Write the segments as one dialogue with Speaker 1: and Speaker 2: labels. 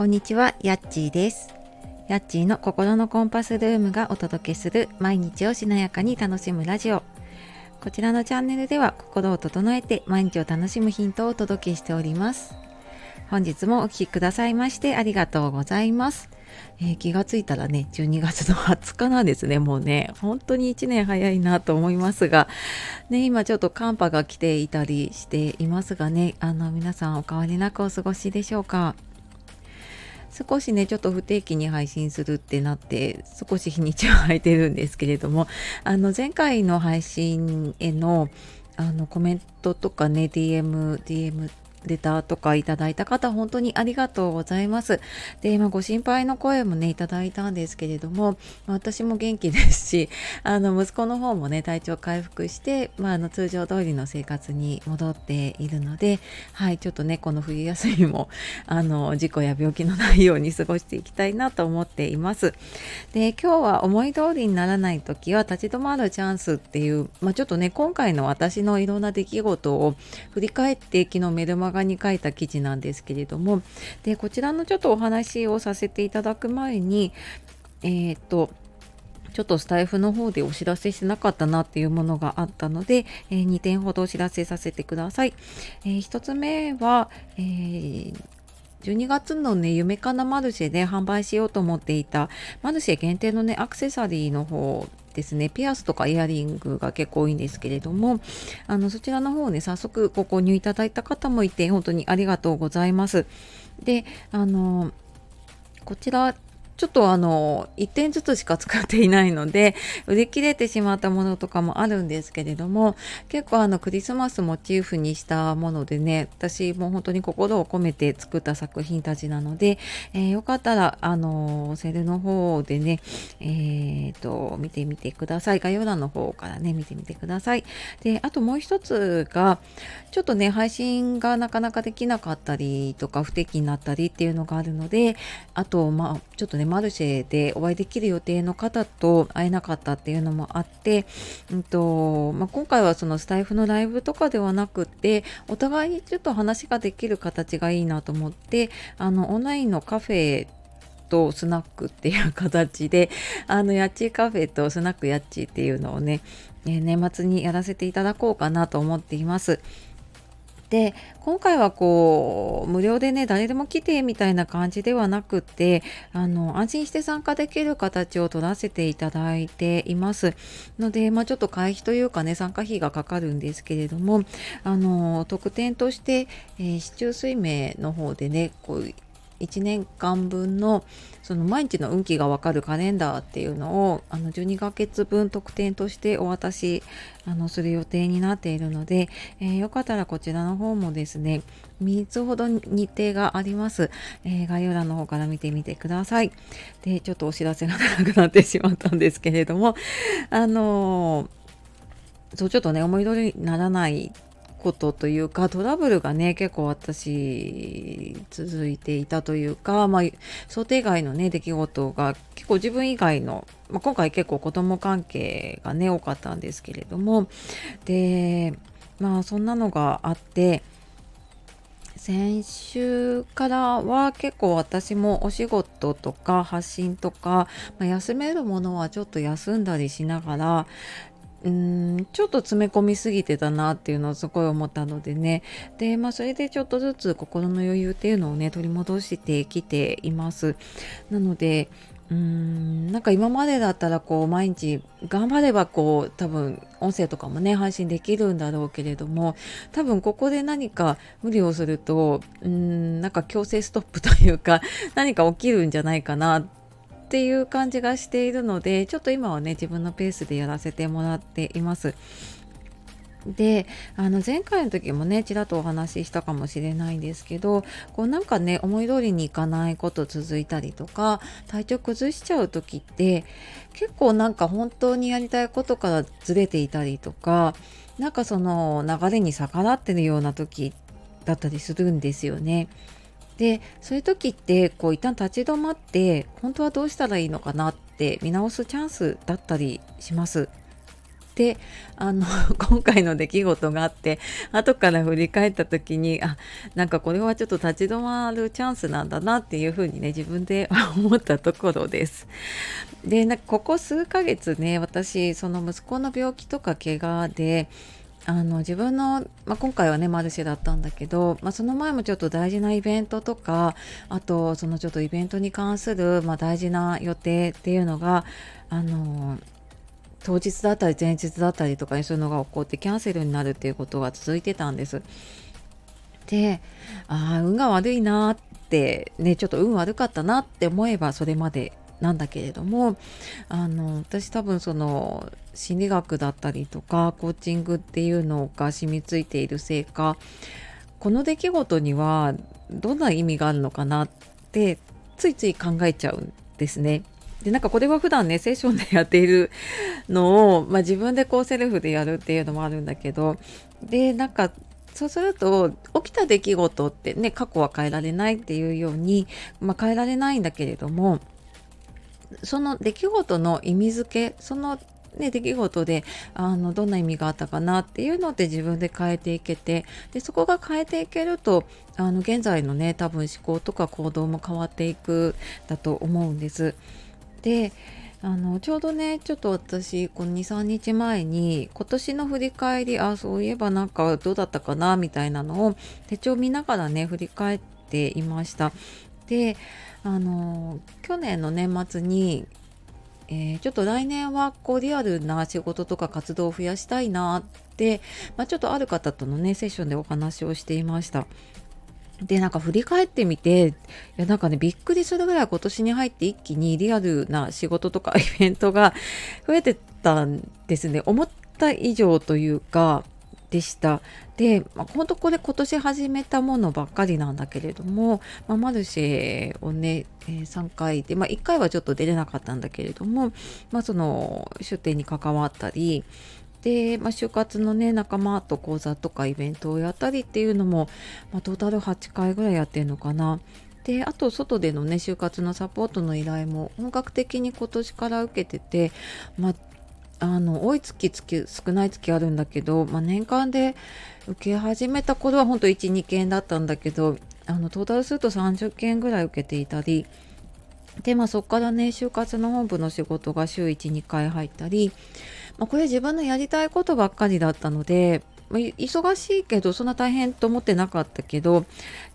Speaker 1: こんにちは、やっちーです。やっちーの心のコンパスルームがお届けする毎日をしなやかに楽しむラジオ。こちらのチャンネルでは心を整えて毎日を楽しむヒントをお届けしております。本日もお聴きくださいましてありがとうございます。えー、気がついたらね、12月の20日なんですね。もうね、本当に1年早いなと思いますが、ね、今ちょっと寒波が来ていたりしていますがね、あの皆さんお変わりなくお過ごしでしょうか？少しねちょっと不定期に配信するってなって少し日にちは空いてるんですけれども あの前回の配信へのあのコメントとかね DM DM レターとかいただいた方本当にありがとうございます。で、まあ、ご心配の声もねいただいたんですけれども、私も元気ですし あの息子の方もね体調回復して、まあ、あの通常通りの生活に戻っているので、はい、ちょっとねこの冬休みも あの事故や病気のないように過ごしていきたいなと思っています。で今日は思い通りにならない時は立ち止まるチャンスっていう、まあ、ちょっとね今回の私のいろんな出来事を振り返って昨日メルマ画に書いた記事なんですけれどもでこちらのちょっとお話をさせていただく前にえっ、とちょっとスタイフの方でお知らせしてなかったなっていうものがあったので、えー、2点ほどお知らせさせてください。えー、1つ目は、えー12月のね、夢かなマルシェで販売しようと思っていたマルシェ限定のね、アクセサリーの方ですね、ピアスとかイヤリングが結構多いんですけれども、あの、そちらの方ね、早速ご購入いただいた方もいて、本当にありがとうございます。で、あの、こちらちょっとあの1点ずつしか使っていないので 売り切れてしまったものとかもあるんですけれども結構あのクリスマスモチーフにしたものでね私も本当に心を込めて作った作品たちなので、えー、よかったらあのセルの方でねえー、と見てみてください。概要欄の方からね見てみてください。であともう一つがちょっとね配信がなかなかできなかったりとか不定期になったりっていうのがあるのであとまあちょっとねマルシェでお会いできる予定の方と会えなかったっていうのもあって、うんとまあ、今回はそのスタイフのライブとかではなくてお互いにちょっと話ができる形がいいなと思ってあのオンラインのカフェとスナックっていう形で あのやっちーカフェとスナックやっちーっていうのをね年末にやらせていただこうかなと思っています。で今回はこう無料でね誰でも来てみたいな感じではなくてあの安心して参加できる形を取らせていただいています。ので、まあ、ちょっと会費というかね参加費がかかるんですけれどもあの特典として、えー、市中水明の方でねこう1年間分のその毎日の運気がわかるカレンダーっていうのをあの12ヶ月分特典としてお渡しあのする予定になっているので、えー、よかったらこちらの方もですね3つほど日程があります、えー、概要欄の方から見てみてください。でちょっとお知らせが長くなってしまったんですけれどもあのー、そうちょっとね思い通りにならないことというかトラブルがね結構私続いていたというか、まあ、想定外のね出来事が結構自分以外の、まあ、今回結構子供関係がね多かったんですけれどもでまあそんなのがあって先週からは結構私もお仕事とか発信とか、まあ、休めるものはちょっと休んだりしながらうんちょっと詰め込みすぎてたなっていうのをすごい思ったのでね。でまあそれでちょっとずつ心の余裕っていうのをね取り戻してきています。なのでうーんなんか今までだったらこう毎日頑張ればこう多分音声とかもね配信できるんだろうけれども多分ここで何か無理をするとうーんなんか強制ストップというか何か起きるんじゃないかなっていう感じがしているのでちょっと今はね自分のペースでやらせてもらっています。であの前回の時もねちらっとお話ししたかもしれないんですけどこうなんかね思い通りにいかないこと続いたりとか体調崩しちゃう時って結構なんか本当にやりたいことからずれていたりとかなんかその流れに逆らってるような時だったりするんですよね。でそういう時ってこう一旦立ち止まって本当はどうしたらいいのかなって見直すチャンスだったりします。であの 今回の出来事があって後から振り返った時にあなんかこれはちょっと立ち止まるチャンスなんだなっていうふうにね自分で 思ったところです。でなんかここ数ヶ月ね私その息子の病気とか怪我であの自分の、まあ、今回はねマルシェだったんだけど、まあ、その前もちょっと大事なイベントとかあとそのちょっとイベントに関する、まあ、大事な予定っていうのがあの当日だったり前日だったりとかにそういうのが起こってキャンセルになるっていうことが続いてたんです。でああ運が悪いなってねちょっと運悪かったなって思えばそれまでなんだけれどもあの私多分その心理学だったりとかコーチングっていうのが染みついているせいかこの出来事にはどんな意味があるのかなってついつい考えちゃうんですね。でなんかこれは普段ねセッションでやっているのを、まあ、自分でこうセルフでやるっていうのもあるんだけどでなんかそうすると起きた出来事ってね過去は変えられないっていうように、まあ、変えられないんだけれどもその出来事の意味付けそのね、出来事であのどんな意味があったかなっていうので自分で変えていけてでそこが変えていけるとあの現在のね多分思考とか行動も変わっていくだと思うんです。であのちょうどねちょっと私この23日前に今年の振り返りあそういえばなんかどうだったかなみたいなのを手帳見ながらね振り返っていました。であの去年の年末に、えー、ちょっと来年はこうリアルな仕事とか活動を増やしたいなって、まあ、ちょっとある方とのねセッションでお話をしていました。で、なんか振り返ってみて、いやなんかね、びっくりするぐらい今年に入って一気にリアルな仕事とかイベントが増えてたんですね。思った以上というか、でした。で、まあ、本当これ今年始めたものばっかりなんだけれども、まあ、マルシェをね、えー、3回で、まあ、1回はちょっと出れなかったんだけれども、まあ、その出店に関わったり、で、まあ、就活のね仲間と講座とかイベントをやったりっていうのも、まあ、トータル8回ぐらいやってるのかな。であと外でのね就活のサポートの依頼も本格的に今年から受けてて、まあ、あの多い月月少ない月あるんだけど、まあ、年間で受け始めた頃は本当12件だったんだけどあのトータルすると30件ぐらい受けていたりでまあそこからね就活の本部の仕事が週12回入ったりまあ、これ自分のやりたいことばっかりだったので、忙しいけどそんな大変と思ってなかったけど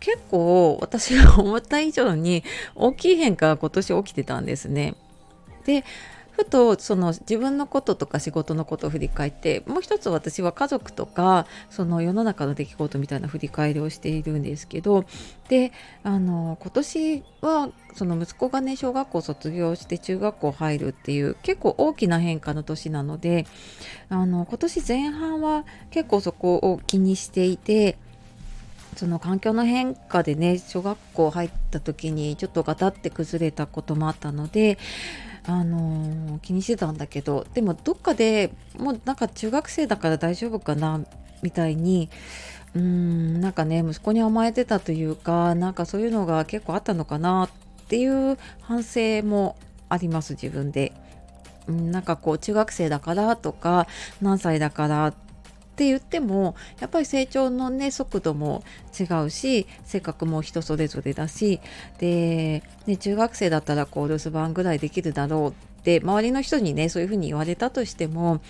Speaker 1: 結構私が思った以上に大きい変化が今年起きてたんですね。でふとその自分のこととか仕事のことを振り返ってもう一つ私は家族とかその世の中の出来事みたいな振り返りをしているんですけどであの今年はその息子がね小学校卒業して中学校入るっていう結構大きな変化の年なのであの今年前半は結構そこを気にしていてその環境の変化でね小学校入った時にちょっとガタって崩れたこともあったのであのー、気にしてたんだけどでもどっかでもうなんか中学生だから大丈夫かなみたいにうーんなんかね息子に甘えてたというかなんかそういうのが結構あったのかなっていう反省もあります自分で。なんかこう中学生だからとか何歳だからって言ってもやっぱり成長のね速度も違うし性格も人それぞれだしで、ね、中学生だったらこう留守番ぐらいできるだろうって周りの人にねそういうふうに言われたとしても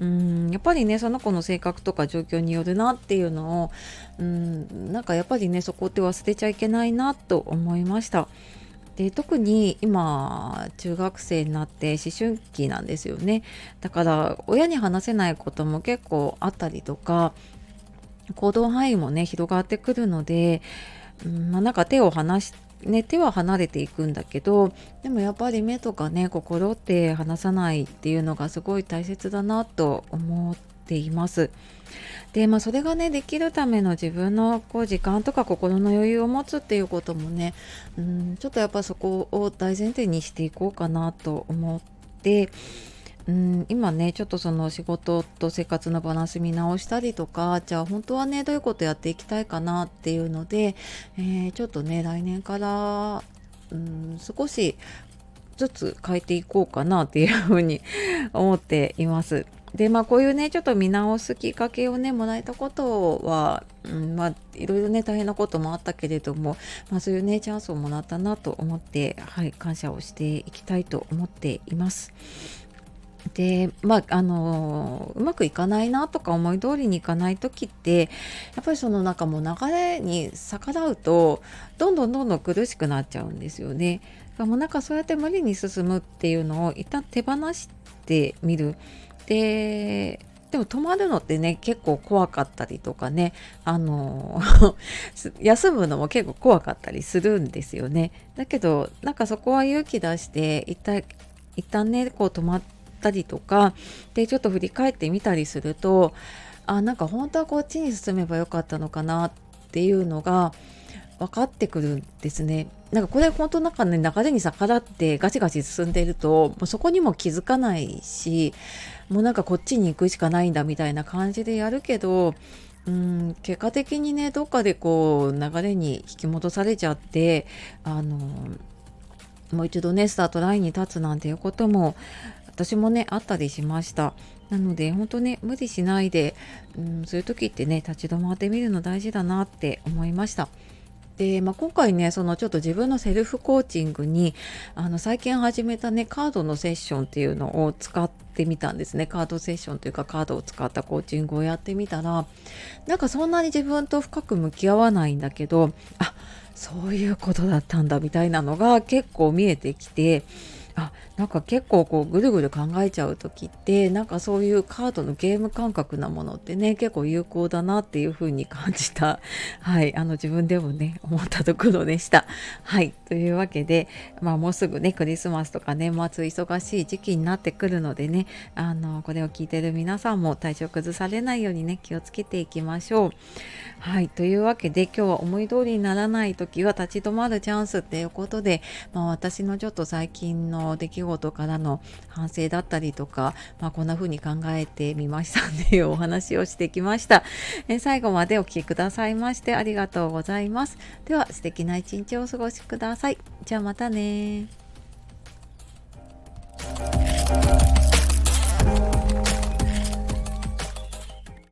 Speaker 1: うんやっぱりねその子の性格とか状況によるなっていうのをうんなんかやっぱりねそこって忘れちゃいけないなと思いました。で特に今中学生になって思春期なんですよねだから親に話せないことも結構あったりとか行動範囲もね広がってくるので、うん、まあ、なんか手を離しね、手は離れていくんだけどでもやっぱり目とかね心って離さないっていうのがすごい大切だなと思っています。でまあそれがねできるための自分のこう時間とか心の余裕を持つっていうこともねうんちょっとやっぱそこを大前提にしていこうかなと思ってうん今ねちょっとその仕事と生活のバランス見直したりとかじゃあ本当はねどういうことやっていきたいかなっていうので、えー、ちょっとね来年からうん少しずつ変えていこうかなっていうふうに思っています。でまあこういうねちょっと見直すきっかけをねもらえたことは、うん、まあいろいろね大変なこともあったけれども、まあ、そういうねチャンスをもらったなと思ってはい感謝をしていきたいと思っています。でまああのうまくいかないなとか思い通りにいかない時ってやっぱりそのなんかもう流れに逆らうとどんどんどんどん苦しくなっちゃうんですよね。もうなんかそうやって無理に進むっていうのを一旦手放してみる。ででも止まるのってね結構怖かったりとかねあの 休むのも結構怖かったりするんですよね。だけどなんかそこは勇気出して一旦一旦ねこう止まったりとかでちょっと振り返ってみたりするとあなんか本当はこっちに進めばよかったのかなっていうのが分かってくるんですね。なんかこれ本当なんかね流れに逆らってガチガチ進んでいるともうそこにも気づかないしもうなんかこっちに行くしかないんだみたいな感じでやるけどうん結果的にねどっかでこう流れに引き戻されちゃってあのもう一度ねスタートラインに立つなんていうことも私もねあったりしましたなので本当ね無理しないで、うん、そういう時ってね立ち止まってみるの大事だなって思いました。で、まあ、今回ねそのちょっと自分のセルフコーチングにあの最近始めたねカードのセッションっていうのを使ってみたんですね。カードセッションというかカードを使ったコーチングをやってみたらなんかそんなに自分と深く向き合わないんだけどあそういうことだったんだみたいなのが結構見えてきてあなんか結構こうぐるぐる考えちゃう時ってなんかそういうカードのゲーム感覚なものってね結構有効だなっていう風に感じた。はいあの自分でもね思ったところでした。はいというわけでまあもうすぐねクリスマスとか年末忙しい時期になってくるのでねあのこれを聞いてる皆さんも体調崩されないようにね気をつけていきましょう。はいというわけで今日は思い通りにならない時は立ち止まるチャンスっていうことでまあ私のちょっと最近のの出来事からの反省だったりとか、まあ、こんな風に考えてみましたっていうお話をしてきました。え最後までお聴きくださいましてありがとうございます。では素敵な一日をお過ごしください。じゃあまたね